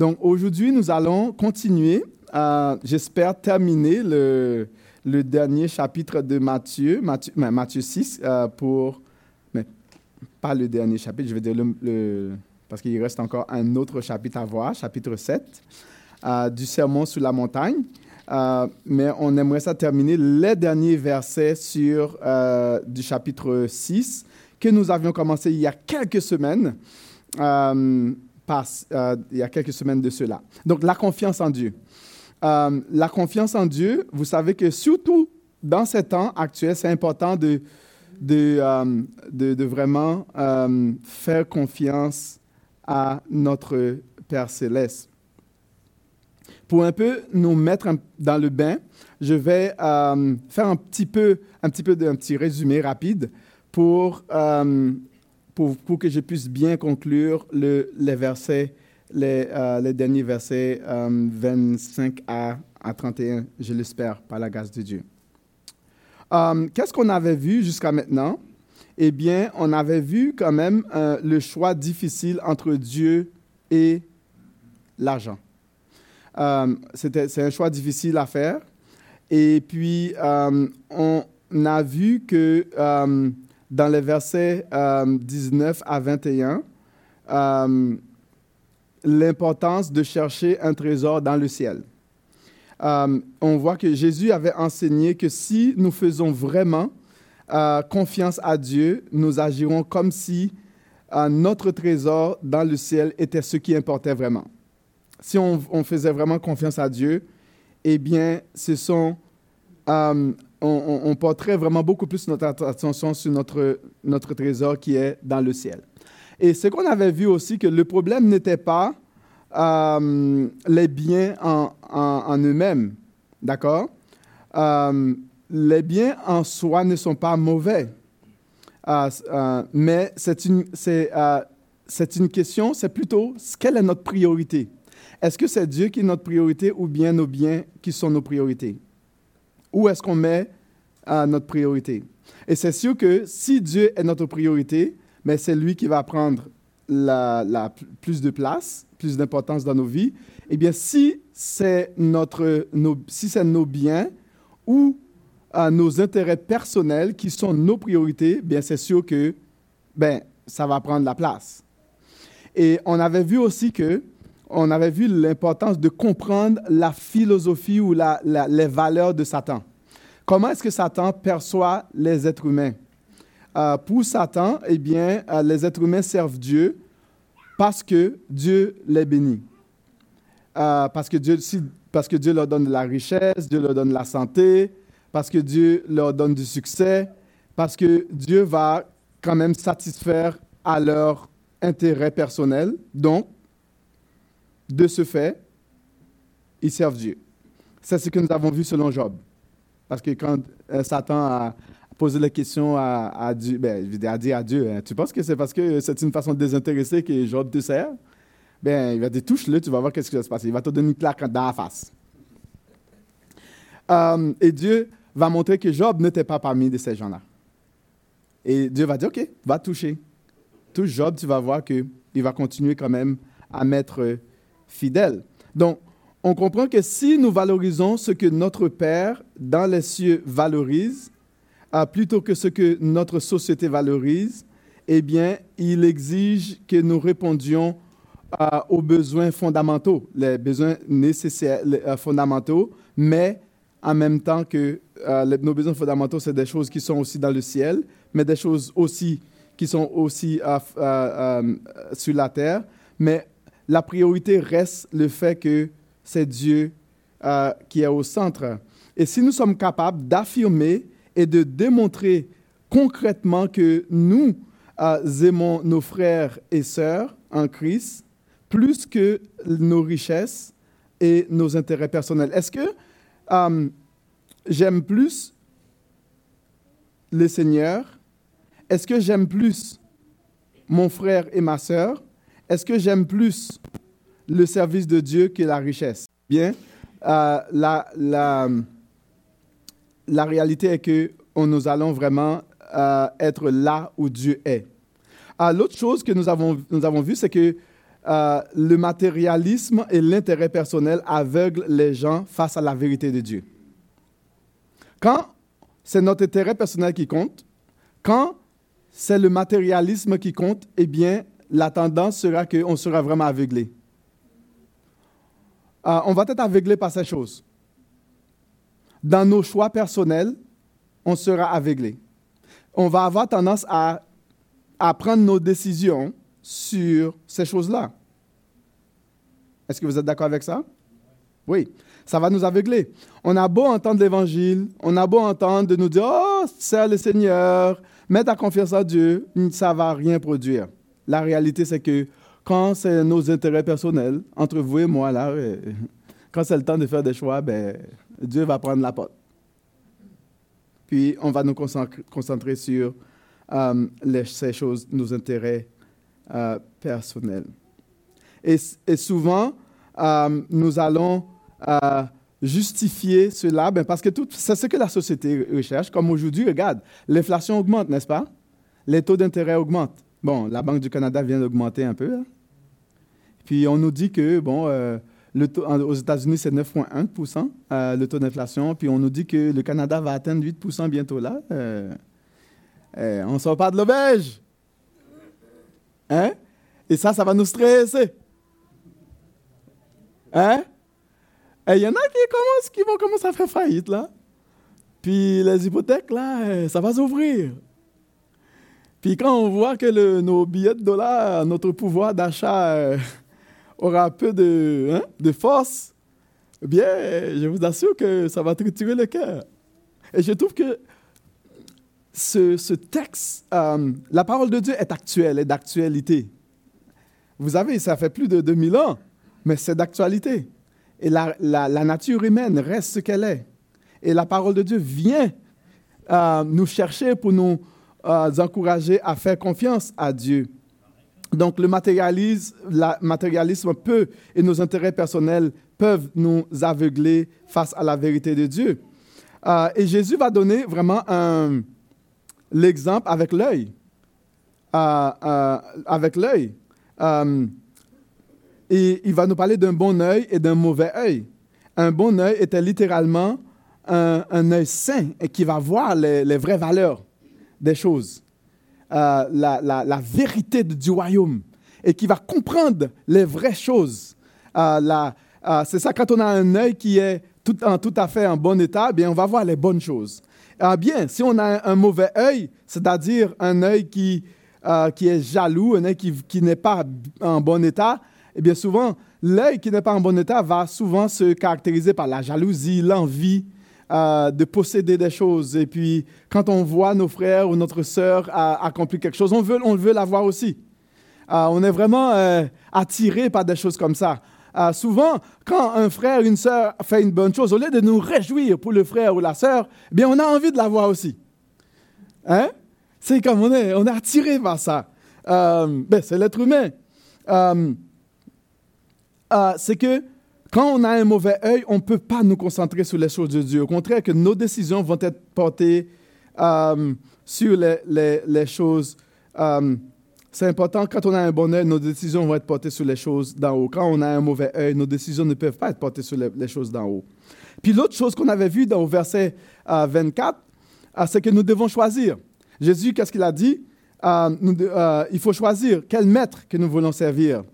Donc aujourd'hui, nous allons continuer, j'espère terminer le, dernier chapitre de Matthieu, Matthieu, Matthieu 6, euh, pour, mais pas le dernier chapitre, je vais dire le, parce qu'il reste encore un autre chapitre à voir, chapitre 7, euh, du sermon sur la montagne. Euh, mais on aimerait ça terminer les derniers versets sur, du chapitre 6 que nous avions commencé il y a quelques semaines. Euh, il y a quelques semaines de cela. Donc, la confiance en Dieu. Euh, la confiance en Dieu, vous savez que surtout dans ces temps actuels, c'est important de, de, euh, de, vraiment faire confiance à notre Père céleste. Pour un peu nous mettre dans le bain, je vais faire un petit peu, un petit peu d'un petit résumé rapide pour pour, que je puisse bien conclure le, les versets, les, euh, derniers versets 25 euh, à, à 31, je l'espère, par la grâce de Dieu. Euh, qu'est-ce qu'on avait vu jusqu'à maintenant? Eh bien, on avait vu quand même le choix difficile entre Dieu et l'argent. c'est un choix difficile à faire. Et puis, on a vu que dans les versets 19 euh, à 21 euh, l'importance de chercher un trésor dans le ciel. Euh, on voit que Jésus avait enseigné que si nous faisons vraiment confiance à Dieu, nous agirons comme si notre trésor dans le ciel était ce qui importait vraiment. Si on, faisait vraiment confiance à Dieu, eh bien, ce sont on, porterait vraiment beaucoup plus notre attention sur notre, notre trésor qui est dans le ciel. Et ce qu'on avait vu aussi, que le problème n'était pas euh, les biens en, eux-mêmes, d'accord? Euh, Les biens en soi ne sont pas mauvais, euh, mais c'est une, c'est, c'est une question, c'est plutôt quelle est notre priorité? Est-ce que c'est Dieu qui est notre priorité ou bien nos biens qui sont nos priorités? Où est-ce qu'on met euh, notre priorité? Et c'est sûr que si Dieu est notre priorité, mais c'est lui qui va prendre la, plus de place, plus d'importance dans nos vies. Eh bien, si c'est nos, si nos biens ou euh, nos intérêts personnels qui sont nos priorités, bien c'est sûr que ben, ça va prendre la place. Et on avait vu aussi que on avait vu l'importance de comprendre la philosophie ou les valeurs de Satan. Comment est-ce que Satan perçoit les êtres humains? Euh, pour Satan, eh bien, euh, les êtres humains servent Dieu parce que Dieu les bénit. Euh, parce, que Dieu, parce que Dieu leur donne de la richesse, Dieu leur donne la santé, parce que Dieu leur donne du succès, parce que Dieu va quand même satisfaire à leur intérêt personnel. Donc, de ce fait, ils servent Dieu. C'est ce que nous avons vu selon Job. Parce que quand euh, Satan a posé la question à, Dieu, ben, a dit à Dieu, hein, tu penses que c'est parce que c'est une façon désintéressée que Job te sert? Ben, il va te dire, touche-le, tu vas voir qu'est-ce qui va se passer. Il va te donner une claque dans la face. Euh, et Dieu va montrer que Job n'était pas parmi de ces gens-là. Et Dieu va dire, OK, va toucher. Touche Job, tu vas voir qu'il va continuer quand même à mettre Donc, on comprend que si nous valorisons ce que notre Père dans les cieux valorise, euh, plutôt que ce que notre société valorise, eh bien, il exige que nous répondions euh, aux besoins fondamentaux, les besoins nécessaires, euh, fondamentaux, mais en même temps que nos besoins fondamentaux, c'est des choses qui sont aussi dans le ciel, mais des choses aussi qui sont aussi sur la terre. Mais la priorité reste le fait que c'est Dieu euh, qui est au centre. Et si nous sommes capables d'affirmer et de démontrer concrètement que nous euh, aimons nos frères et sœurs en Christ plus que nos richesses et nos intérêts personnels, est-ce que euh, j'aime plus le Seigneur? Est-ce que j'aime plus mon frère et ma sœur? Est-ce que j'aime plus le service de Dieu que la richesse? Bien, euh, la, la, la, réalité est que nous allons vraiment euh, être là où Dieu est. Ah, l'autre chose que nous avons, nous avons vu, c'est que euh, le matérialisme et l'intérêt personnel aveuglent les gens face à la vérité de Dieu. Quand c'est notre intérêt personnel qui compte, quand c'est le matérialisme qui compte, eh bien, la tendance sera qu'on sera vraiment aveuglé. Euh, on va être aveuglé par ces choses. Dans nos choix personnels, on sera aveuglé. On va avoir tendance à, à prendre nos décisions sur ces choses-là. Est-ce que vous êtes d'accord avec ça? Oui, ça va nous aveugler. On a beau entendre l'Évangile, on a beau entendre de nous dire, oh, c'est le Seigneur, mets ta confiance en Dieu, ça ne va rien produire. La réalité, c'est que quand c'est nos intérêts personnels, entre vous et moi, là, euh, quand c'est le temps de faire des choix, ben, Dieu va prendre la porte. Puis on va nous concentrer sur euh, ces choses, nos intérêts euh, personnels. Et, souvent, nous allons justifier cela ben, parce que c'est ce que la société recherche. Comme aujourd'hui, regarde, l'inflation augmente, n'est-ce pas? Les taux d'intérêt augmentent. Bon, la Banque du Canada vient d'augmenter un peu. Hein. Puis on nous dit que, bon, euh, le taux, aux États-Unis, c'est 9,1% euh, le taux d'inflation. Puis on nous dit que le Canada va atteindre 8% bientôt là. Euh, on ne sort pas de l'auberge. Hein? Et ça, ça va nous stresser. Hein? Et il y en a qui, commencent, qui vont commencer à faire faillite, là. Puis les hypothèques, là, ça va s'ouvrir. Puis quand on voit que nos billets de dollars, notre pouvoir d'achat euh, aura peu de, hein, de force, eh bien, je vous assure que ça va triturer le cœur. Et je trouve que ce, texte, euh, la parole de Dieu est actuelle, est d'actualité. Vous savez, ça fait plus de 2000 ans, mais c'est d'actualité. Et la, nature humaine reste ce qu'elle est. Et la parole de Dieu vient euh, nous chercher pour nous euh, encourager à faire confiance à Dieu. Donc le matérialisme, peut et nos intérêts personnels peuvent nous aveugler face à la vérité de Dieu. Euh, et Jésus va donner vraiment l'exemple avec l'œil. Euh, avec l'œil. et il va nous parler d'un bon œil et d'un mauvais œil. Un bon œil était littéralement un, œil sain et qui va voir les vraies valeurs des choses, euh, la, la, vérité du royaume et qui va comprendre les vraies choses. Euh, euh, c'est ça, quand on a un œil qui est tout, en, tout à fait en bon état, bien, on va voir les bonnes choses. bien, si on a un, mauvais œil, c'est-à-dire un œil qui, qui est jaloux, un œil qui, qui n'est pas en bon état, eh bien souvent, l'œil qui n'est pas en bon état va souvent se caractériser par la jalousie, l'envie, euh, de posséder des choses. Et puis, quand on voit nos frères ou notre sœur accomplir quelque chose, on veut, on veut l'avoir aussi. Euh, on est vraiment euh, attiré par des choses comme ça. souvent, quand un frère, une sœur fait une bonne chose, au lieu de nous réjouir pour le frère ou la sœur, eh bien, on a envie de l'avoir aussi. Hein? C'est comme on est, on est attiré par ça. ben, c'est l'être humain. c'est que quand on a un mauvais œil, on ne peut pas nous concentrer sur les choses de Dieu. Au contraire, que nos décisions vont être portées euh, sur les, choses. Euh, c'est important, quand on a un bon œil, nos décisions vont être portées sur les choses d'en haut. Quand on a un mauvais œil, nos décisions ne peuvent pas être portées sur les, choses d'en haut. Puis l'autre chose qu'on avait vue dans le verset 24, euh, c'est que nous devons choisir. Jésus, qu'est-ce qu'il a dit? il faut choisir quel maître que nous voulons servir.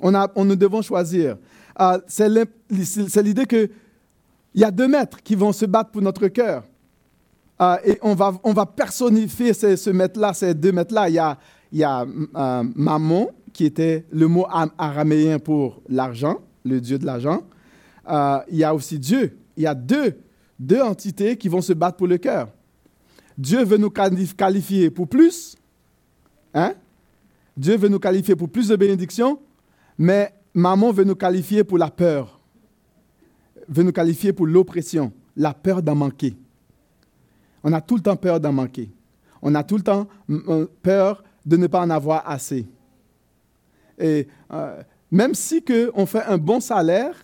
On, a, on nous devons choisir. Ah, c'est l'idée qu'il y a deux maîtres qui vont se battre pour notre cœur. Ah, et on va, on va personnifier ce, maître-là, ces deux maîtres-là. Il y a, il y a euh, Mammon, qui était le mot araméen pour l'argent, le dieu de l'argent. Ah, il y a aussi Dieu. Il y a deux, deux entités qui vont se battre pour le cœur. Dieu veut nous qualifier pour plus. Hein? Dieu veut nous qualifier pour plus de bénédictions, mais Maman veut nous qualifier pour la peur, veut nous qualifier pour l'oppression, la peur d'en manquer. On a tout le temps peur d'en manquer. On a tout le temps peur de ne pas en avoir assez. Et euh, même si on fait un bon salaire,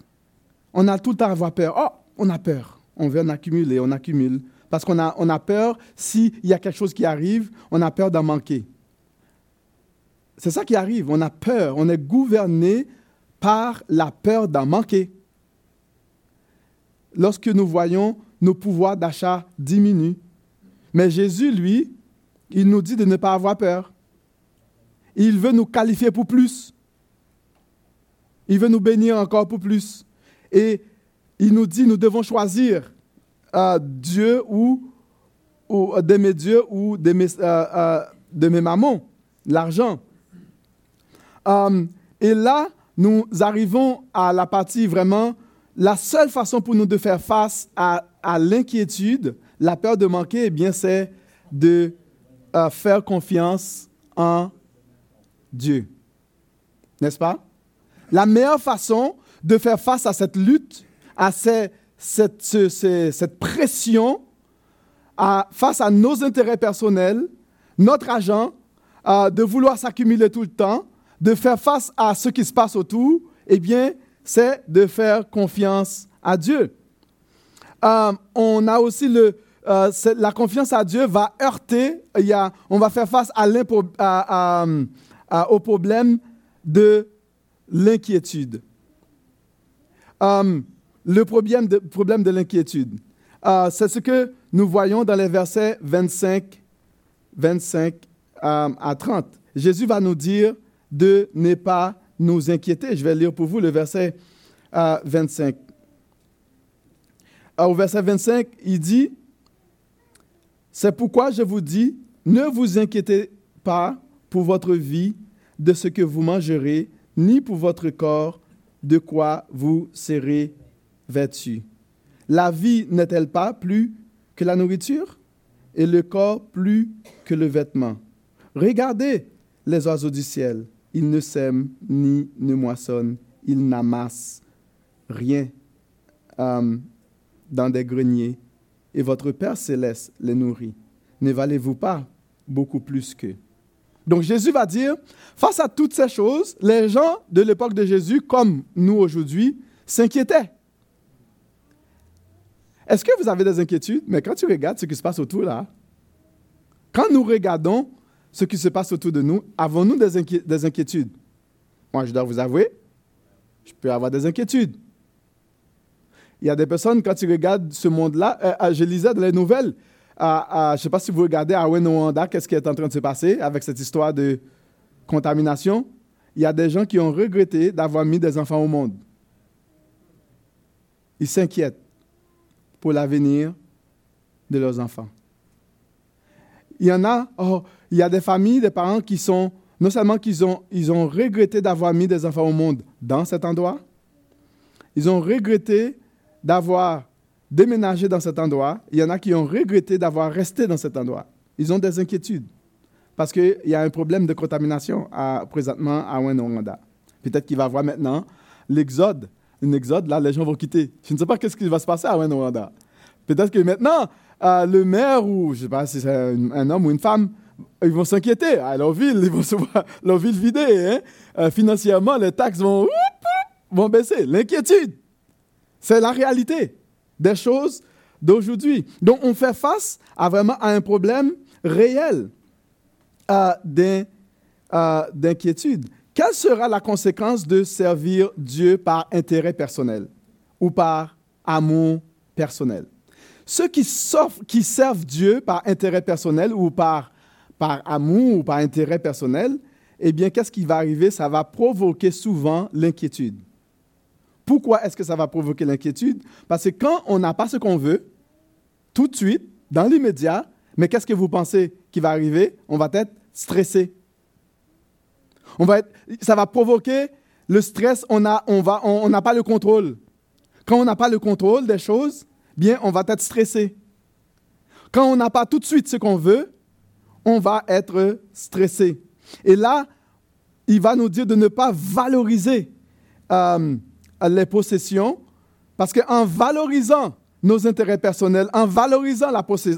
on a tout le temps avoir peur. Oh, on a peur. On veut en accumuler, on accumule. Parce qu'on a, on a peur, s'il y a quelque chose qui arrive, on a peur d'en manquer. c'est ça qui arrive. On a peur. On est gouverné par la peur d'en manquer. Lorsque nous voyons nos pouvoirs d'achat diminuer. Mais Jésus, lui, il nous dit de ne pas avoir peur. Il veut nous qualifier pour plus. Il veut nous bénir encore pour plus. Et il nous dit, nous devons choisir euh, Dieu ou, ou euh, de mes dieux ou de mes, euh, de mes mamans, l'argent. et là, nous arrivons à la partie vraiment, la seule façon pour nous de faire face à, l'inquiétude, la peur de manquer, eh bien, c'est de faire confiance en Dieu. N'est-ce pas? La meilleure façon de faire face à cette lutte, à cette, pression, face à nos intérêts personnels, notre argent, de vouloir s'accumuler tout le temps, de faire face à ce qui se passe autour, eh bien, c'est de faire confiance à Dieu. Euh, on a aussi le, euh, la confiance à Dieu va heurter, il y a, on va faire face à, à, au problème de l'inquiétude. Euh, le problème de, problème de l'inquiétude, c'est ce que nous voyons dans les versets 25, 25 euh, à 30. Jésus va nous dire de ne pas nous inquiéter. Je vais lire pour vous le verset 25. au verset 25, il dit, C'est pourquoi je vous dis, ne vous inquiétez pas pour votre vie de ce que vous mangerez, ni pour votre corps de quoi vous serez vêtu. La vie n'est-elle pas plus que la nourriture et le corps plus que le vêtement? Regardez les oiseaux du ciel. Ils ne sèment ni ne moissonnent. Ils n'amassent rien euh, dans des greniers. Et votre Père céleste les nourrit. Ne valez-vous pas beaucoup plus qu'eux? Donc Jésus va dire, face à toutes ces choses, les gens de l'époque de Jésus, comme nous aujourd'hui, s'inquiétaient. Est-ce que vous avez des inquiétudes? Mais quand tu regardes ce qui se passe autour là, quand nous regardons ce qui se passe autour de nous, avons-nous des, inquiétudes? Moi, je dois vous avouer, je peux avoir des inquiétudes. Il y a des personnes, quand tu regardes ce monde-là, euh, euh, je lisais dans les nouvelles, je ne sais pas si vous regardez à Wenowanda, qu'est-ce qui est en train de se passer avec cette histoire de contamination. Il y a des gens qui ont regretté d'avoir mis des enfants au monde. Ils s'inquiètent pour l'avenir de leurs enfants. Il y en a, oh, il y a des familles, des parents qui sont, non seulement qu'ils ont, ils ont regretté d'avoir mis des enfants au monde dans cet endroit, ils ont regretté d'avoir déménager dans cet endroit. Il y en a qui ont regretté d'avoir resté dans cet endroit. Ils ont des inquiétudes parce qu'il y a un problème de contamination à, présentement à Wenonda. Peut-être qu'il va y avoir maintenant l'exode. Un exode, là, les gens vont quitter. Je ne sais pas ce qui va se passer à Wenonda. Peut-être que maintenant, euh, le maire ou, je ne sais pas si c'est un, homme ou une femme, ils vont s'inquiéter. À leur ville, ils vont se voir leur ville vidée. Hein. Euh, financièrement, les taxes vont, vont baisser. L'inquiétude, c'est la réalité des choses d'aujourd'hui. Donc, on fait face à vraiment à un problème réel euh, d'inquiétude. Quelle sera la conséquence de servir Dieu par intérêt personnel ou par amour personnel? Ceux qui, qui servent Dieu par intérêt personnel ou par, par amour ou par intérêt personnel, eh bien, qu'est-ce qui va arriver? Ça va provoquer souvent l'inquiétude. Pourquoi est-ce que ça va provoquer l'inquiétude? Parce que quand on n'a pas ce qu'on veut, tout de suite, dans l'immédiat, mais qu'est-ce que vous pensez qui va arriver? On va être stressé. On va être, ça va provoquer le stress, on n'a on va, on, pas le contrôle. Quand on n'a pas le contrôle des choses, bien, on va être stressé. Quand on n'a pas tout de suite ce qu'on veut, on va être stressé. Et là, il va nous dire de ne pas valoriser euh, les possessions, parce qu'en valorisant nos intérêts personnels, en valorisant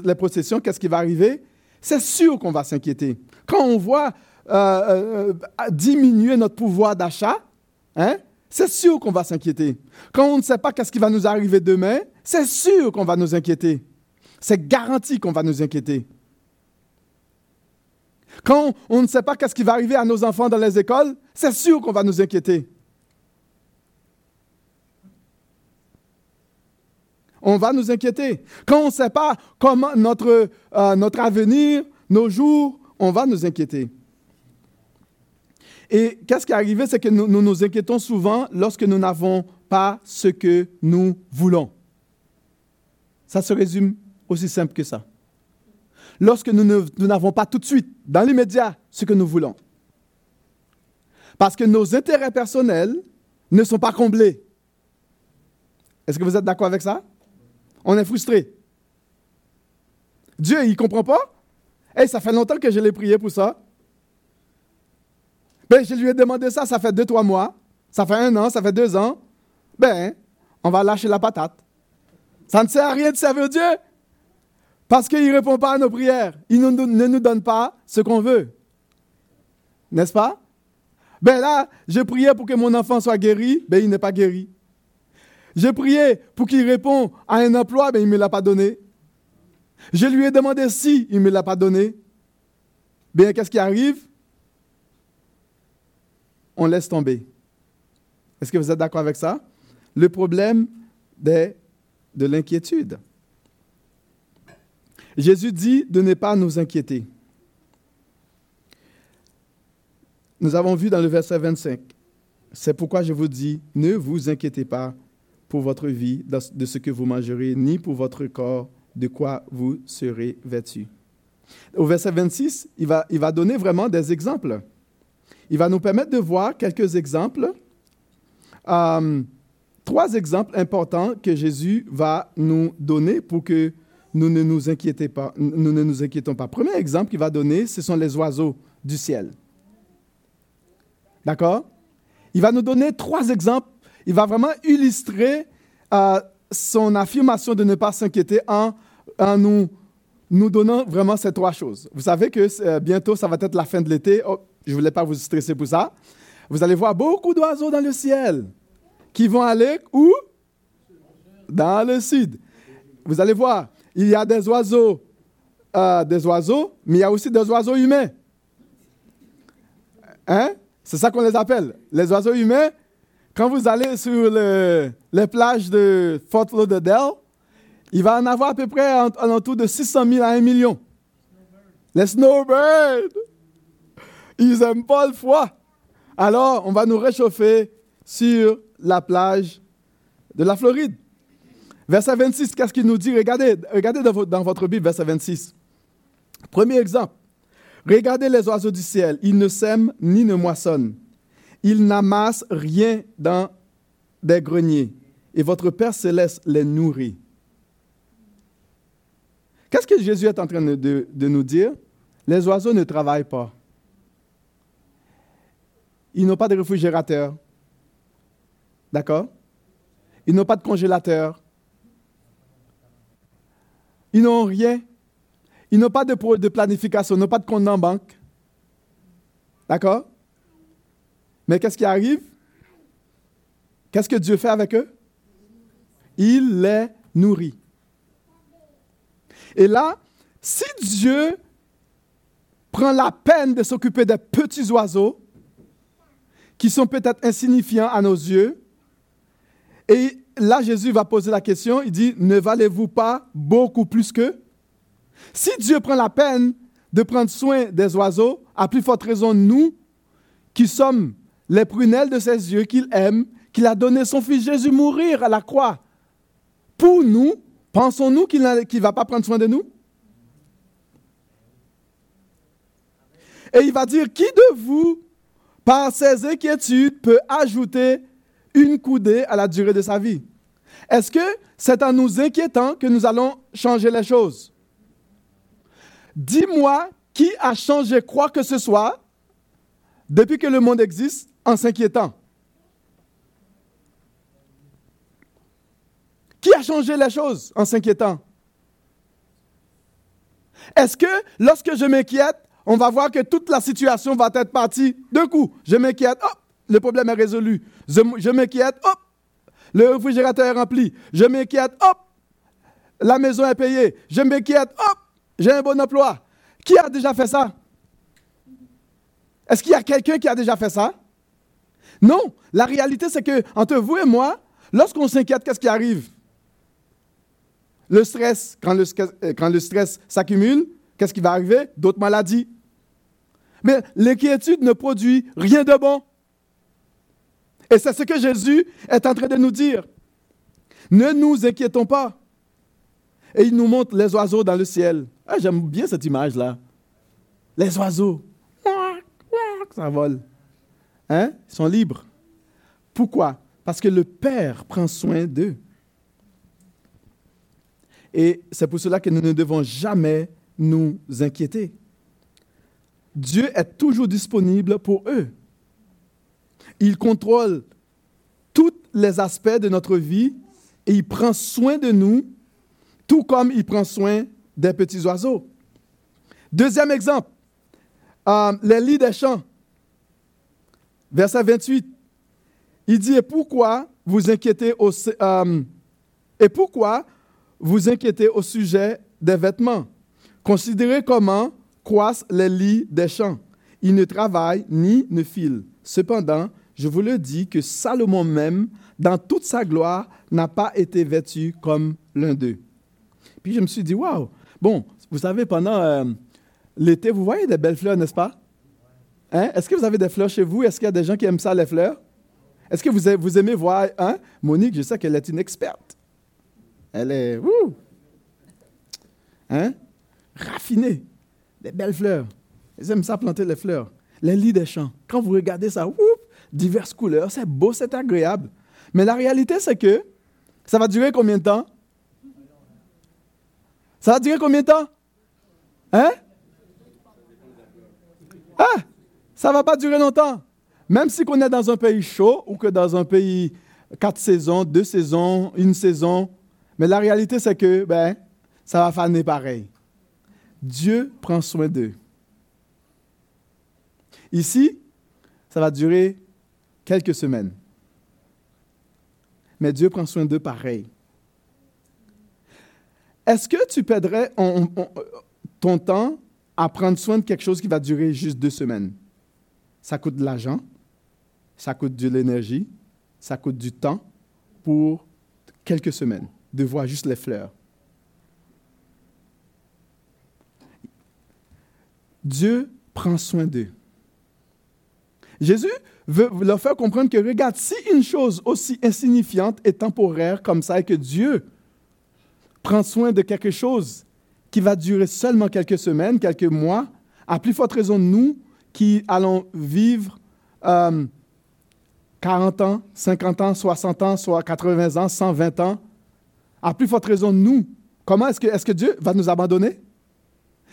les possessions, qu'est-ce qui va arriver? C'est sûr qu'on va s'inquiéter. Quand on voit euh, euh, diminuer notre pouvoir d'achat, hein, c'est sûr qu'on va s'inquiéter. Quand on ne sait pas qu'est-ce qui va nous arriver demain, c'est sûr qu'on va nous inquiéter. C'est garanti qu'on va nous inquiéter. Quand on, ne sait pas qu'est-ce qui va arriver à nos enfants dans les écoles, c'est sûr qu'on va nous inquiéter. On va nous inquiéter. Quand on ne sait pas comment notre, euh, notre avenir, nos jours, on va nous inquiéter. Et qu'est-ce qui est arrivé, c'est que nous, nous, inquiétons souvent lorsque nous n'avons pas ce que nous voulons. Ça se résume aussi simple que ça. Lorsque nous n'avons pas tout de suite, dans l'immédiat, ce que nous voulons. Parce que nos intérêts personnels ne sont pas comblés. Est-ce que vous êtes d'accord avec ça? On est frustré. Dieu, il ne comprend pas? Et ça fait longtemps que je l'ai prié pour ça. Ben, je lui ai demandé ça, ça fait deux, trois mois. Ça fait un an, ça fait deux ans. Ben, on va lâcher la patate. Ça ne sert à rien de servir Dieu. Parce qu'il ne répond pas à nos prières. Il ne nous donne pas ce qu'on veut. N'est-ce pas? Ben là, je priais pour que mon enfant soit guéri, ben il n'est pas guéri. J'ai prié pour qu'il réponde à un emploi, ben il ne me l'a pas donné. Je lui ai demandé si, il ne me l'a pas donné. Bien, qu'est-ce qui arrive? on laisse tomber. Est-ce que vous êtes d'accord avec ça? Le problème de l'inquiétude. Jésus dit de ne pas nous inquiéter. Nous avons vu dans le verset 25, c'est pourquoi je vous dis, ne vous inquiétez pas pour votre vie de ce que vous mangerez, ni pour votre corps de quoi vous serez vêtus. Au verset 26, il va, il va donner vraiment des exemples. Il va nous permettre de voir quelques exemples, euh, trois exemples importants que Jésus va nous donner pour que nous ne nous, inquiétons pas, inquiétons pas. Premier exemple qu'il va donner, ce sont les oiseaux du ciel. D'accord? Il va nous donner trois exemples. Il va vraiment illustrer euh, son affirmation de ne pas s'inquiéter en, nous, nous donnant vraiment ces trois choses. Vous savez que euh, bientôt, ça va être la fin de l'été. Oh, je ne voulais pas vous stresser pour ça. Vous allez voir beaucoup d'oiseaux dans le ciel qui vont aller où? Dans le sud. Vous allez voir, il y a des oiseaux, euh, des oiseaux, mais il y a aussi des oiseaux humains. Hein? C'est ça qu'on les appelle. Les oiseaux humains, quand vous allez sur les plages de Fort Lauderdale, il va en avoir à peu près en, en autour de 600 000 à 1 million. Les snowbirds. Ils n'aiment pas le froid. Alors, on va nous réchauffer sur la plage de la Floride. Verset 26, qu'est-ce qu'il nous dit? Regardez, dans votre Bible, verset 26. Premier exemple. Regardez les oiseaux du ciel. Ils ne sèment ni ne moissonnent. Ils n'amassent rien dans des greniers. Et votre Père céleste les nourrit. Qu'est-ce que Jésus est en train de, de nous dire? Les oiseaux ne travaillent pas. Ils n'ont pas de réfrigérateur. D'accord? Ils n'ont pas de congélateur. Ils n'ont rien. Ils n'ont pas de, planification, ils n'ont pas de compte en banque. D'accord? Mais qu'est-ce qui arrive? Qu'est-ce que Dieu fait avec eux? Il les nourrit. Et là, si Dieu prend la peine de s'occuper des petits oiseaux, qui sont peut-être insignifiants à nos yeux. Et là, Jésus va poser la question, il dit, ne valez-vous pas beaucoup plus qu'eux Si Dieu prend la peine de prendre soin des oiseaux, à plus forte raison nous, qui sommes les prunelles de ses yeux, qu'il aime, qu'il a donné son fils Jésus mourir à la croix. Pour nous, pensons-nous qu'il ne va pas prendre soin de nous? Et il va dire, qui de vous par ses inquiétudes, peut ajouter une coudée à la durée de sa vie. Est-ce que c'est en nous inquiétant que nous allons changer les choses? Dis-moi qui a changé quoi que ce soit depuis que le monde existe en s'inquiétant. Qui a changé les choses en s'inquiétant? Est-ce que lorsque je m'inquiète, on va voir que toute la situation va être partie d'un coup? Je m'inquiète, hop, le problème est résolu. Je, m'inquiète, hop, le réfrigérateur est rempli. Je m'inquiète, hop, la maison est payée. Je m'inquiète, hop, j'ai un bon emploi. Qui a déjà fait ça? Est-ce qu'il y a quelqu'un qui a déjà fait ça? Non. La réalité, c'est que entre vous et moi, lorsqu'on s'inquiète, qu'est-ce qui arrive? Le stress, quand le, euh, quand le stress s'accumule, qu'est-ce qui va arriver? D'autres maladies. Mais l'inquiétude ne produit rien de bon. Et c'est ce que Jésus est en train de nous dire. Ne nous inquiétons pas. Et il nous montre les oiseaux dans le ciel. Ah, J'aime bien cette image-là. Les oiseaux. Ça vole. Hein? Ils sont libres. Pourquoi? Parce que le Père prend soin d'eux. Et c'est pour cela que nous ne devons jamais nous inquiéter. Dieu est toujours disponible pour eux. Il contrôle tous les aspects de notre vie et il prend soin de nous, tout comme il prend soin des petits oiseaux. Deuxième exemple, euh, les lits des champs. Verset 28. Il dit, et pourquoi vous inquiétez au, euh, et pourquoi vous inquiétez au sujet des vêtements? Considérez comment croissent les lits des champs. Ils ne travaillent ni ne filent. Cependant, je vous le dis que Salomon même, dans toute sa gloire, n'a pas été vêtu comme l'un d'eux. Puis je me suis dit, waouh, bon, vous savez, pendant euh, l'été, vous voyez des belles fleurs, n'est-ce pas? Hein? Est-ce que vous avez des fleurs chez vous? Est-ce qu'il y a des gens qui aiment ça, les fleurs? Est-ce que vous, aimez voir, hein? Monique, je sais qu'elle est une experte. Elle est, ouh, hein? Raffinée. Des belles fleurs. Ils aiment ça planter les fleurs. Les lits des champs. Quand vous regardez ça, ouh, diverses couleurs, c'est beau, c'est agréable. Mais la réalité, c'est que ça va durer combien de temps? Ça va durer combien de temps? Hein? Ah! Ça ne va pas durer longtemps. Même si on est dans un pays chaud ou que dans un pays quatre saisons, deux saisons, une saison. Mais la réalité, c'est que ben, ça va faner pareil. Dieu prend soin d'eux. Ici, ça va durer quelques semaines. Mais Dieu prend soin d'eux pareil. Est-ce que tu perdrais ton temps à prendre soin de quelque chose qui va durer juste deux semaines? Ça coûte de l'argent, ça coûte de l'énergie, ça coûte du temps pour quelques semaines de voir juste les fleurs. Dieu prend soin d'eux. Jésus veut leur faire comprendre que, regarde, si une chose aussi insignifiante et temporaire comme ça, et que Dieu prend soin de quelque chose qui va durer seulement quelques semaines, quelques mois, à plus forte raison, nous qui allons vivre 40 euh, ans, 50 ans, 60 ans, soit 80 ans, 120 ans, à plus forte raison, nous, comment est-ce que, est que Dieu va nous abandonner?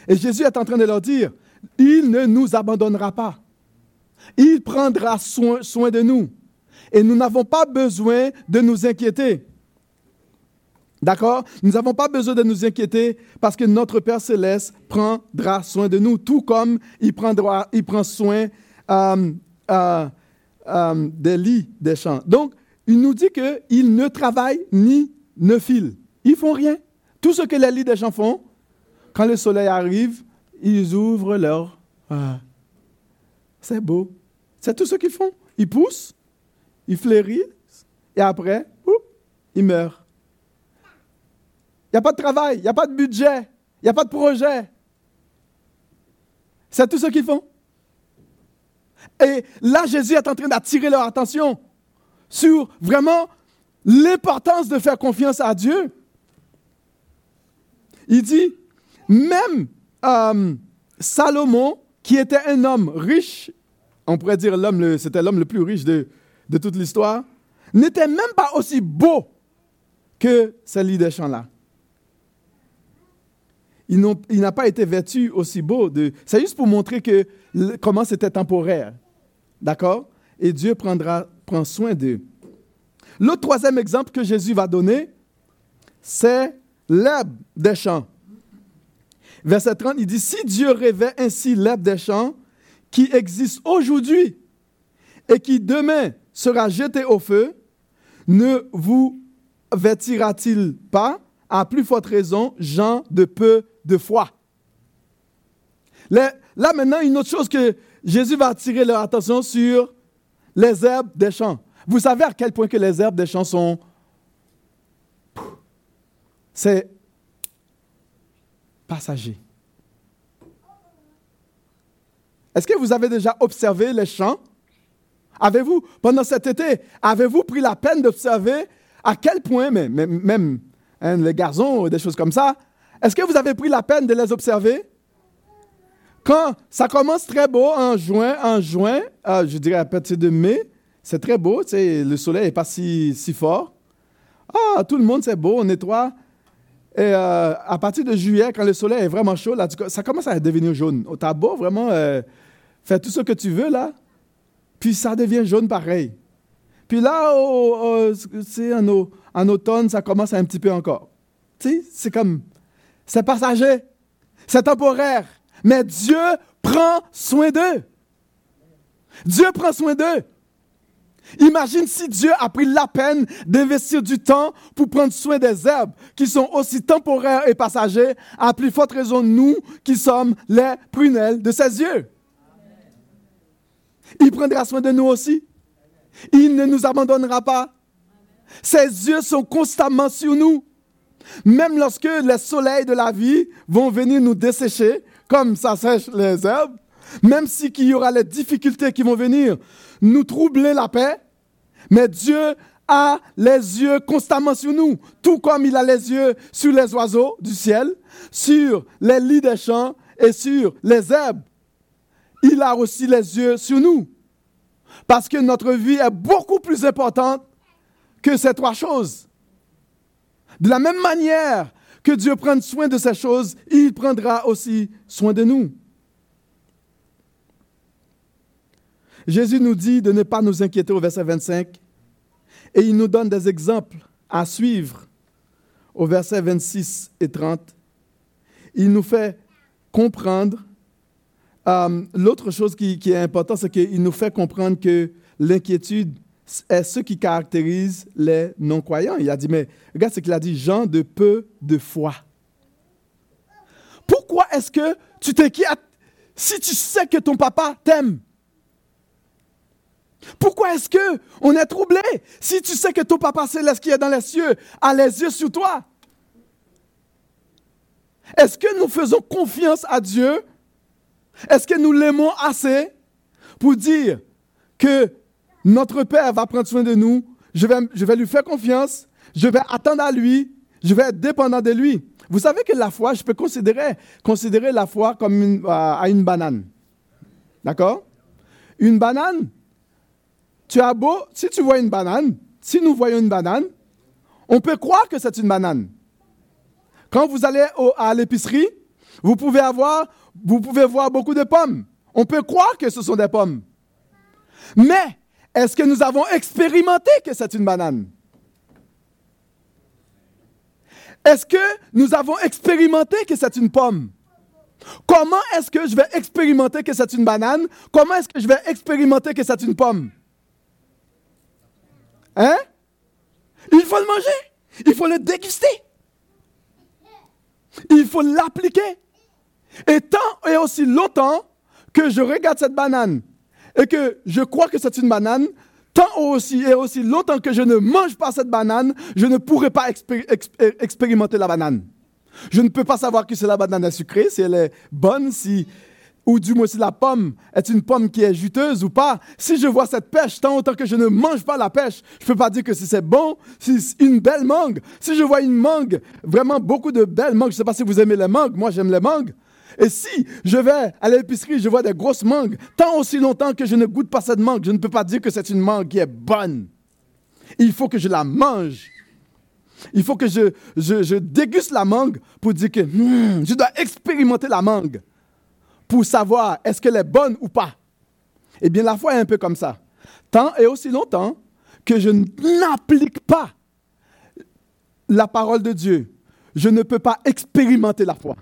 Et Jésus est en train de leur dire, il ne nous abandonnera pas. Il prendra soin, de nous. Et nous n'avons pas besoin de nous inquiéter. D'accord? Nous n'avons pas besoin de nous inquiéter parce que notre Père céleste prendra soin de nous, tout comme il, prendra, il prend soin euh, euh, euh, des lits des champs. Donc, il nous dit qu'ils ne travaillent ni ne filent. Ils font rien. Tout ce que les lits des champs font, quand le soleil arrive, ils ouvrent leur... c'est beau. C'est tout ce qu'ils font. Ils poussent, ils fleurissent, et après, ils meurent. Il n'y a pas de travail, il n'y a pas de budget, il n'y a pas de projet. C'est tout ce qu'ils font. Et là, Jésus est en train d'attirer leur attention sur vraiment l'importance de faire confiance à Dieu. Il dit, même euh, Salomon, qui était un homme riche, on pourrait dire l'homme, c'était l'homme le plus riche de, de toute l'histoire, n'était même pas aussi beau que celui des champs-là il n'a pas été vêtu aussi beau. C'est juste pour montrer que, comment c'était temporaire. D'accord? Et Dieu prendra, prend soin d'eux. Le troisième exemple que Jésus va donner, c'est l'herbe des champs. Verset 30, il dit, si Dieu rêvait ainsi l'herbe des champs qui existe aujourd'hui et qui demain sera jetée au feu, ne vous vêtira-t-il pas à plus forte raison, gens de peu de foi? Là, maintenant, une autre chose que Jésus va attirer leur attention sur les herbes des champs. Vous savez à quel point que les herbes des champs sont... C'est passager. Est-ce que vous avez déjà observé les champs? Avez-vous, pendant cet été, avez-vous pris la peine d'observer à quel point, même, hein, les gazons, des choses comme ça, est-ce que vous avez pris la peine de les observer? Quand ça commence très beau en juin, en juin, euh, je dirais à partir de mai, c'est très beau, le soleil n'est pas si, fort. Ah, tout le monde, c'est beau, on nettoie. Et euh, à partir de juillet, quand le soleil est vraiment chaud, ça commence à devenir jaune. Tu as beau vraiment euh, faire tout ce que tu veux, là, puis ça devient jaune pareil. Puis là, c'est en, automne, ça commence un petit peu encore. Tu c'est comme, c'est passager, c'est temporaire, mais Dieu prend soin d'eux. Dieu prend soin d'eux. Imagine si Dieu a pris la peine d'investir du temps pour prendre soin des herbes qui sont aussi temporaires et passagers, à plus forte raison nous qui sommes les prunelles de ses yeux. Il prendra soin de nous aussi. Il ne nous abandonnera pas. Ses yeux sont constamment sur nous. Même lorsque les soleils de la vie vont venir nous dessécher, comme ça sèche les herbes, même si qu'il y aura les difficultés qui vont venir nous troubler la paix, mais Dieu a les yeux constamment sur nous, tout comme il a les yeux sur les oiseaux du ciel, sur les lits des champs et sur les herbes. Il a aussi les yeux sur nous. Parce que notre vie est beaucoup plus importante que ces trois choses. De la même manière que Dieu prend soin de ces choses, il prendra aussi soin de nous. Jésus nous dit de ne pas nous inquiéter au verset 25 et il nous donne des exemples à suivre au verset 26 et 30. Il nous fait comprendre, euh, l'autre chose qui, est importante, c'est qu'il nous fait comprendre que l'inquiétude est ce qui caractérise les non-croyants. Il a dit, mais regarde ce qu'il a dit, gens de peu de foi. Pourquoi est-ce que tu t'inquiètes si tu sais que ton papa t'aime? Pourquoi est-ce que on est troublé si tu sais que ton papa céleste qui est dans les cieux a les yeux sur toi? Est-ce que nous faisons confiance à Dieu? Est-ce que nous l'aimons assez pour dire que notre Père va prendre soin de nous, je vais, je vais lui faire confiance, je vais attendre à lui, je vais être dépendant de lui? Vous savez que la foi, je peux considérer, considérer la foi comme une, euh, à une banane. D'accord? Une banane, tu as beau, si tu vois une banane, si nous voyons une banane, on peut croire que c'est une banane. Quand vous allez à l'épicerie, vous pouvez avoir, vous pouvez voir beaucoup de pommes. On peut croire que ce sont des pommes. Mais est-ce que nous avons expérimenté que c'est une banane? Est-ce que nous avons expérimenté que c'est une pomme? Comment est-ce que je vais expérimenter que c'est une banane? Comment est-ce que je vais expérimenter que c'est une pomme? Hein? Il faut le manger. Il faut le déguster. Il faut l'appliquer. Et tant et aussi longtemps que je regarde cette banane et que je crois que c'est une banane, tant aussi et aussi longtemps que je ne mange pas cette banane, je ne pourrai pas expérimenter la banane. Je ne peux pas savoir que c'est la banane sucrée, si elle est bonne, si ou du moins si la pomme est une pomme qui est juteuse ou pas, si je vois cette pêche, tant autant que je ne mange pas la pêche, je ne peux pas dire que si c'est bon, si c'est une belle mangue. Si je vois une mangue, vraiment beaucoup de belles mangues, je ne sais pas si vous aimez les mangues, moi j'aime les mangues. Et si je vais à l'épicerie, je vois des grosses mangues, tant aussi longtemps que je ne goûte pas cette mangue, je ne peux pas dire que c'est une mangue qui est bonne. Il faut que je la mange. Il faut que je, déguste la mangue pour dire que hmm, je dois expérimenter la mangue pour savoir est-ce qu'elle est bonne ou pas. Eh bien, la foi est un peu comme ça. Tant et aussi longtemps que je n'applique pas la parole de Dieu, je ne peux pas expérimenter la foi.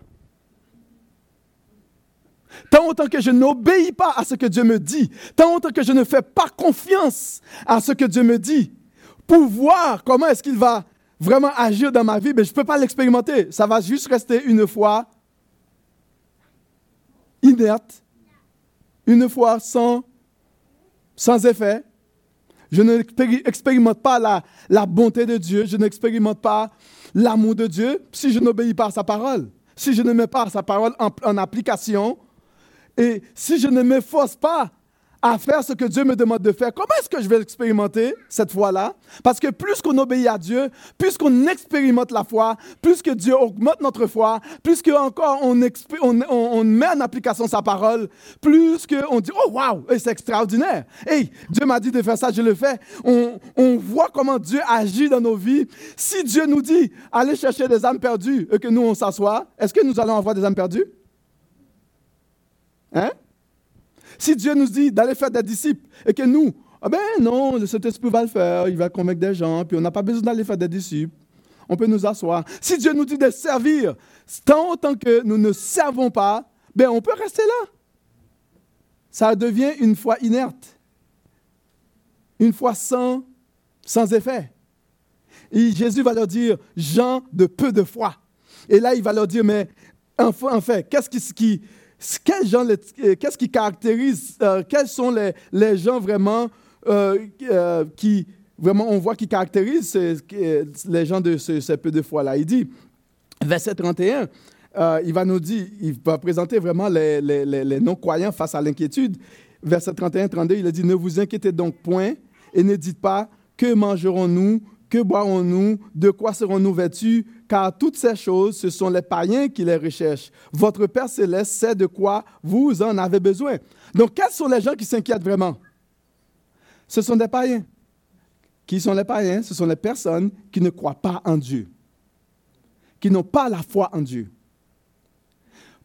Tant que je n'obéis pas à ce que Dieu me dit, tant que je ne fais pas confiance à ce que Dieu me dit, pour voir comment est-ce qu'il va vraiment agir dans ma vie, mais je ne peux pas l'expérimenter. Ça va juste rester une foi inerte, une foi sans, sans effet. Je n'expérimente pas la, la bonté de Dieu, je n'expérimente pas l'amour de Dieu si je n'obéis pas à sa parole, si je ne mets pas sa parole en application et si je ne m'efforce pas à faire ce que Dieu me demande de faire, comment est-ce que je vais l'expérimenter cette fois-là? Parce que plus qu'on obéit à Dieu, plus qu'on expérimente la foi, plus que Dieu augmente notre foi, plus que encore on, met en application sa parole, plus qu'on dit, oh wow, c'est extraordinaire. Hey, Dieu m'a dit de faire ça, je le fais. On, on voit comment Dieu agit dans nos vies. Si Dieu nous dit, allez chercher des âmes perdues et que nous on s'assoit, est-ce que nous allons avoir des âmes perdues? Hein? Si Dieu nous dit d'aller faire des disciples et que nous, ah ben non, le Saint-Esprit va le faire, il va convaincre des gens, puis on n'a pas besoin d'aller faire des disciples. On peut nous asseoir. Si Dieu nous dit de servir, tant que nous ne servons pas, ben on peut rester là. Ça devient une foi inerte, une foi sans, sans effet. Et Jésus va leur dire, gens de peu de foi. Et là, il va leur dire, mais en fait, qu'est-ce qui, euh, qu'est-ce qui caractérise, euh, quels sont les, les gens vraiment euh, qui, vraiment, on voit qui caractérisent les gens de ce, peu de foi-là. Il dit, verset 31, il va nous dire, il va présenter vraiment les, les, les non-croyants face à l'inquiétude. Verset 31-32, il a dit, ne vous inquiétez donc point et ne dites pas, que mangerons-nous, boirons-nous, de quoi serons-nous vêtus, car toutes ces choses, ce sont les païens qui les recherchent. Votre Père céleste sait de quoi vous en avez besoin. Donc, quels sont les gens qui s'inquiètent vraiment? Ce sont des païens. Qui sont les païens? Ce sont les personnes qui ne croient pas en Dieu, qui n'ont pas la foi en Dieu.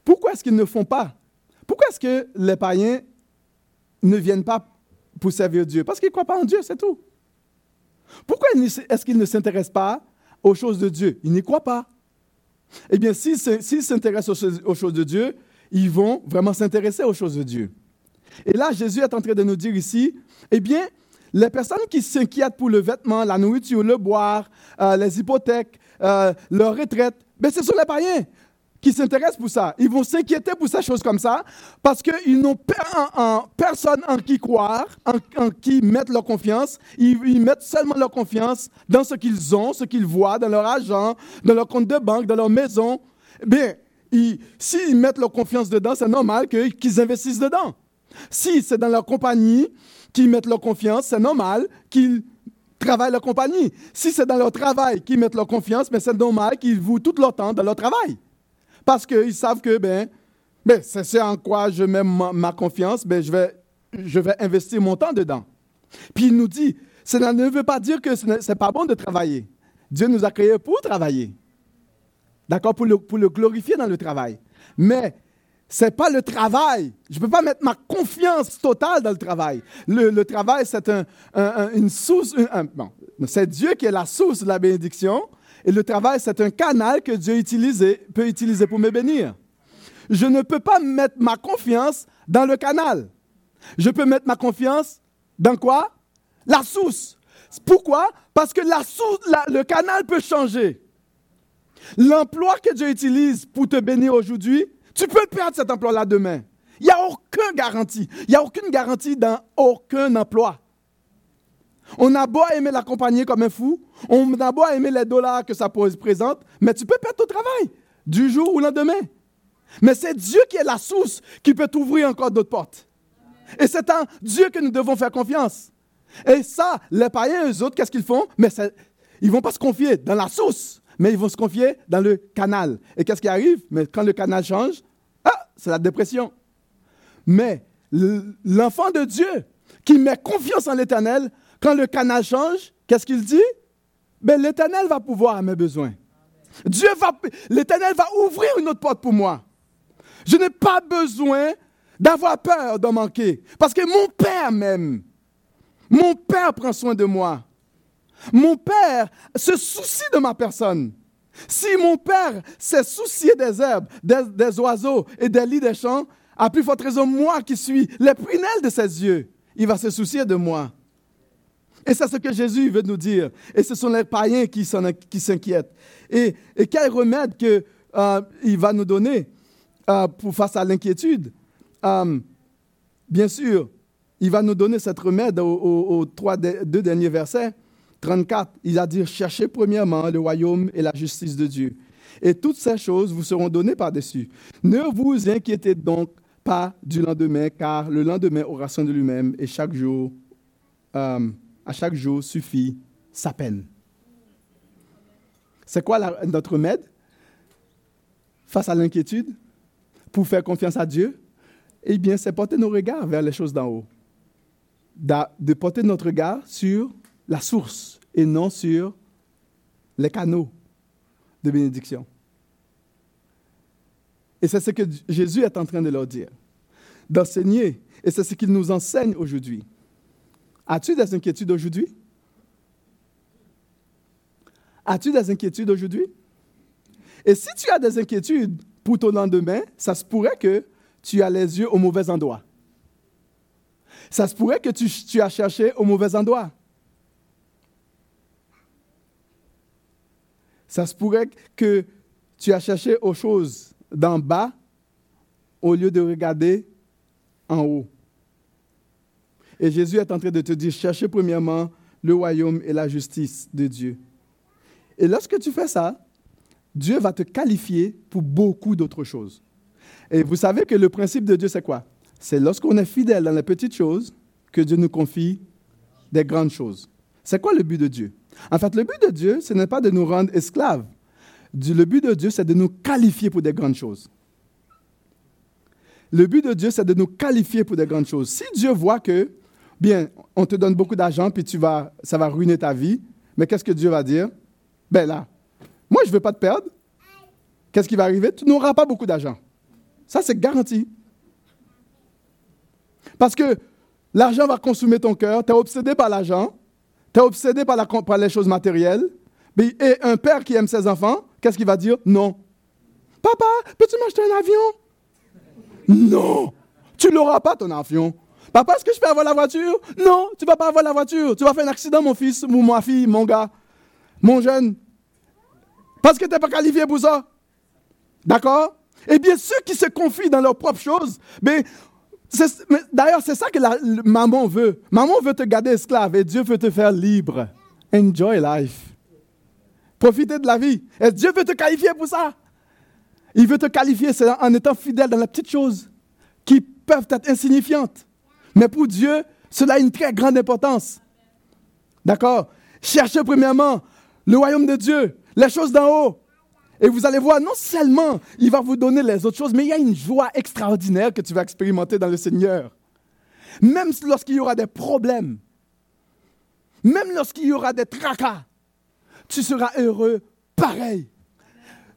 Pourquoi est-ce qu'ils ne font pas? Pourquoi est-ce que les païens ne viennent pas pour servir Dieu? Parce qu'ils ne croient pas en Dieu, c'est tout. Pourquoi est-ce qu'ils ne s'intéressent pas aux choses de Dieu? Ils n'y croient pas. Eh bien, s'ils s'intéressent aux choses de Dieu, ils vont vraiment s'intéresser aux choses de Dieu. Et là, Jésus est en train de nous dire ici, eh bien, les personnes qui s'inquiètent pour le vêtement, la nourriture, le boire, euh, les hypothèques, euh, leur retraite, ben, ce sont les païens qui s'intéressent pour ça. Ils vont s'inquiéter pour ces choses comme ça parce qu'ils n'ont personne en qui croire, en, qui mettre leur confiance. Ils, mettent seulement leur confiance dans ce qu'ils ont, ce qu'ils voient, dans leur argent, dans leur compte de banque, dans leur maison. Bien, s'ils mettent leur confiance dedans, c'est normal qu'ils investissent dedans. Si c'est dans leur compagnie qu'ils mettent leur confiance, c'est normal qu'ils travaillent leur compagnie. Si c'est dans leur travail qu'ils mettent leur confiance, mais c'est normal qu'ils vouent tout leur temps dans leur travail parce qu'ils savent que ben, ben c'est en quoi je mets ma, confiance, ben, je, vais, je vais investir mon temps dedans. Puis il nous dit, cela ne veut pas dire que ce n'est pas bon de travailler. Dieu nous a créés pour travailler. D'accord? Pour le, pour le glorifier dans le travail. Mais ce n'est pas le travail. Je ne peux pas mettre ma confiance totale dans le travail. Le, travail, c'est un, une source. c'est Dieu qui est la source de la bénédiction. Et le travail, c'est un canal que Dieu peut utiliser pour me bénir. Je ne peux pas mettre ma confiance dans le canal. Je peux mettre ma confiance dans quoi? La source. Pourquoi? Parce que la source, le canal peut changer. L'emploi que Dieu utilise pour te bénir aujourd'hui, tu peux perdre cet emploi-là demain. Il n'y a aucune garantie. Il n'y a aucune garantie dans aucun emploi. On a beau aimer l'accompagner comme un fou, on a beau aimer les dollars que ça présente, mais tu peux perdre ton travail du jour au lendemain. Mais c'est Dieu qui est la source qui peut t'ouvrir encore d'autres portes. Et c'est en Dieu que nous devons faire confiance. Et ça, les païens, eux autres, qu'est-ce qu'ils font? Mais ils ne vont pas se confier dans la source, mais ils vont se confier dans le canal. Et qu'est-ce qui arrive? Mais quand le canal change, ah, c'est la dépression. Mais l'enfant de Dieu qui met confiance en l'Éternel quand le canal change, qu'est-ce qu'il dit? Ben, l'Éternel va pouvoir à mes besoins. Dieu va, l'Éternel va ouvrir une autre porte pour moi. Je n'ai pas besoin d'avoir peur d'en manquer. Parce que mon Père m'aime. Mon Père prend soin de moi. Mon Père se soucie de ma personne. Si mon Père s'est soucié des herbes, des, des, oiseaux et des lits des champs, à plus forte raison, moi qui suis les prunelles de ses yeux, il va se soucier de moi. Et c'est ce que Jésus veut nous dire. Et ce sont les païens qui s'inquiètent. Et, quel remède qu'il euh, va nous donner euh, pour face à l'inquiétude? Euh, bien sûr, il va nous donner cette remède aux, trois, deux derniers versets. 34, il a dit, cherchez premièrement le royaume et la justice de Dieu. Et toutes ces choses vous seront données par-dessus. Ne vous inquiétez donc pas du lendemain, car le lendemain aura soin de lui-même et chaque jour, à chaque jour suffit sa peine. C'est quoi notre remède face à l'inquiétude pour faire confiance à Dieu? Eh bien, c'est porter nos regards vers les choses d'en haut. De porter notre regard sur la source et non sur les canaux de bénédiction. Et c'est ce que Jésus est en train de leur dire, d'enseigner. Et c'est ce qu'il nous enseigne aujourd'hui. As-tu des inquiétudes aujourd'hui? As-tu des inquiétudes aujourd'hui? Et si tu as des inquiétudes pour ton lendemain, ça se pourrait que tu as les yeux au mauvais endroit. Ça se pourrait que tu, tu as cherché au mauvais endroit. Ça se pourrait que tu as cherché aux choses d'en bas au lieu de regarder en haut. Et Jésus est en train de te dire, cherchez premièrement le royaume et la justice de Dieu. Et lorsque tu fais ça, Dieu va te qualifier pour beaucoup d'autres choses. Et vous savez que le principe de Dieu, c'est quoi? C'est lorsqu'on est fidèle dans les petites choses que Dieu nous confie des grandes choses. C'est quoi le but de Dieu? En fait, le but de Dieu, ce n'est pas de nous rendre esclaves. Le but de Dieu, c'est de nous qualifier pour des grandes choses. Le but de Dieu, c'est de nous qualifier pour des grandes choses. Si Dieu voit que, bien, on te donne beaucoup d'argent, puis tu vas, ça va ruiner ta vie, mais qu'est-ce que Dieu va dire? Ben là, moi, je ne veux pas te perdre. Qu'est-ce qui va arriver? Tu n'auras pas beaucoup d'argent. Ça, c'est garanti. Parce que l'argent va consommer ton cœur, tu es obsédé par l'argent, tu es obsédé par, les choses matérielles. Et un père qui aime ses enfants, qu'est-ce qu'il va dire? Non. Papa, peux-tu m'acheter un avion? Non. Tu l'auras pas, ton avion. Papa, est-ce que je peux avoir la voiture? Non, tu ne vas pas avoir la voiture. Tu vas faire un accident, mon fils, ou ma fille, mon gars, mon jeune. Parce que tu n'es pas qualifié pour ça. D'accord? Eh bien, ceux qui se confient dans leurs propres choses, ben, d'ailleurs, c'est ça que maman veut. Maman veut te garder esclave et Dieu veut te faire libre. Enjoy life. Profitez de la vie. Et Dieu veut te qualifier pour ça. Il veut te qualifier en étant fidèle dans les petites choses qui peuvent être insignifiantes. Mais pour Dieu, cela a une très grande importance. D'accord? Cherchez premièrement le royaume de Dieu les choses d'en haut. Et vous allez voir, non seulement il va vous donner les autres choses, mais il y a une joie extraordinaire que tu vas expérimenter dans le Seigneur. Même lorsqu'il y aura des problèmes, même lorsqu'il y aura des tracas, tu seras heureux pareil.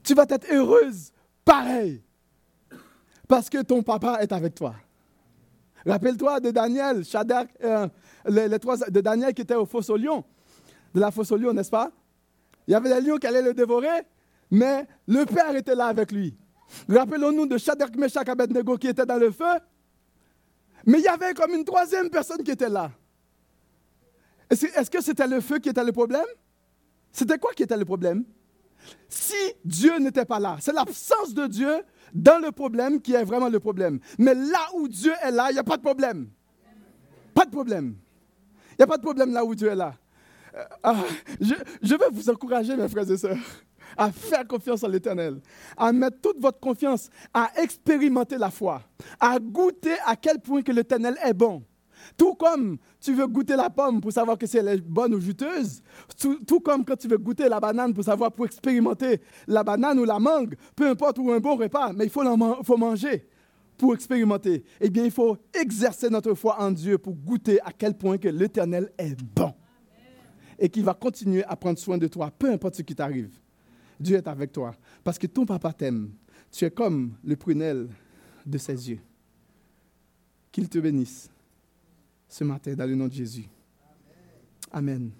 Tu vas être heureuse pareil. Parce que ton papa est avec toi. Rappelle-toi de Daniel, Shadrach, euh, les, trois de Daniel qui était au fosse au lion, de la fosse au lion, n'est-ce pas? Il y avait des lions qui allaient le dévorer, mais le Père était là avec lui. Rappelons-nous de Shadrach, Meshach, Abednego qui était dans le feu. Mais il y avait comme une troisième personne qui était là. Est-ce que c'était le feu qui était le problème? C'était quoi qui était le problème? Si Dieu n'était pas là, c'est l'absence de Dieu dans le problème qui est vraiment le problème. Mais là où Dieu est là, il n'y a pas de problème. Pas de problème. Il n'y a pas de problème là où Dieu est là. Ah, je, je veux vous encourager, mes frères et sœurs, à faire confiance en l'Éternel, à mettre toute votre confiance, à expérimenter la foi, à goûter à quel point que l'Éternel est bon. Tout comme tu veux goûter la pomme pour savoir que si elle est bonne ou juteuse, tout, comme quand tu veux goûter la banane pour savoir, pour expérimenter la banane ou la mangue, peu importe où un bon repas, mais il faut, manger pour expérimenter. Eh bien, il faut exercer notre foi en Dieu pour goûter à quel point que l'Éternel est bon et qui va continuer à prendre soin de toi, peu importe ce qui t'arrive. Dieu est avec toi parce que ton papa t'aime. Tu es comme le prunelle de ses yeux. Qu'il te bénisse ce matin dans le nom de Jésus. Amen.